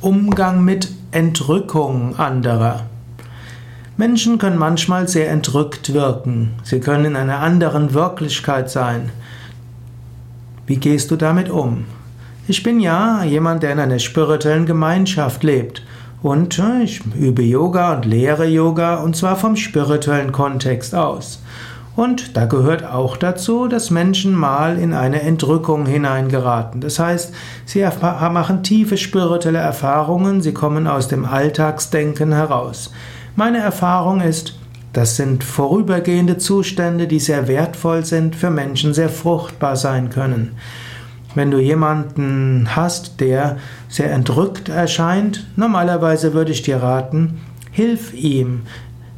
Umgang mit Entrückung anderer. Menschen können manchmal sehr entrückt wirken. Sie können in einer anderen Wirklichkeit sein. Wie gehst du damit um? Ich bin ja jemand, der in einer spirituellen Gemeinschaft lebt. Und äh, ich übe Yoga und lehre Yoga und zwar vom spirituellen Kontext aus. Und da gehört auch dazu, dass Menschen mal in eine Entrückung hineingeraten. Das heißt, sie machen tiefe spirituelle Erfahrungen, sie kommen aus dem Alltagsdenken heraus. Meine Erfahrung ist, das sind vorübergehende Zustände, die sehr wertvoll sind, für Menschen sehr fruchtbar sein können. Wenn du jemanden hast, der sehr entrückt erscheint, normalerweise würde ich dir raten, hilf ihm,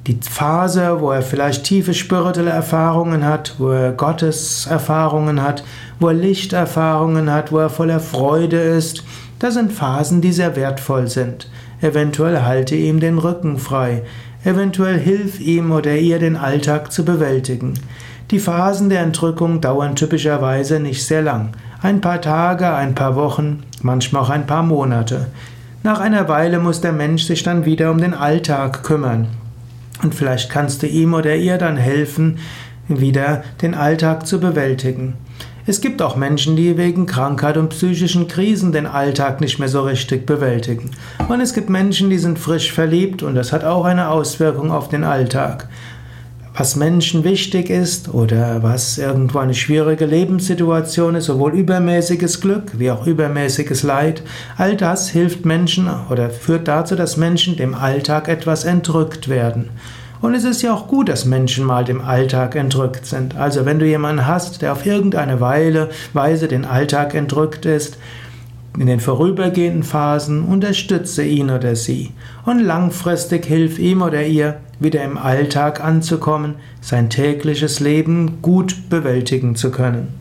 die Phase, wo er vielleicht tiefe spirituelle Erfahrungen hat, wo er Gottes Erfahrungen hat, wo er Lichterfahrungen hat, wo er voller Freude ist, das sind Phasen, die sehr wertvoll sind. Eventuell halte ihm den Rücken frei, eventuell hilf ihm oder ihr den Alltag zu bewältigen. Die Phasen der Entrückung dauern typischerweise nicht sehr lang. Ein paar Tage, ein paar Wochen, manchmal auch ein paar Monate. Nach einer Weile muss der Mensch sich dann wieder um den Alltag kümmern. Und vielleicht kannst du ihm oder ihr dann helfen, wieder den Alltag zu bewältigen. Es gibt auch Menschen, die wegen Krankheit und psychischen Krisen den Alltag nicht mehr so richtig bewältigen. Und es gibt Menschen, die sind frisch verliebt und das hat auch eine Auswirkung auf den Alltag was Menschen wichtig ist oder was irgendwo eine schwierige Lebenssituation ist, sowohl übermäßiges Glück wie auch übermäßiges Leid, all das hilft Menschen oder führt dazu, dass Menschen dem Alltag etwas entrückt werden. Und es ist ja auch gut, dass Menschen mal dem Alltag entrückt sind. Also wenn du jemanden hast, der auf irgendeine Weile, Weise den Alltag entrückt ist, in den vorübergehenden Phasen unterstütze ihn oder sie und langfristig hilf ihm oder ihr, wieder im Alltag anzukommen, sein tägliches Leben gut bewältigen zu können.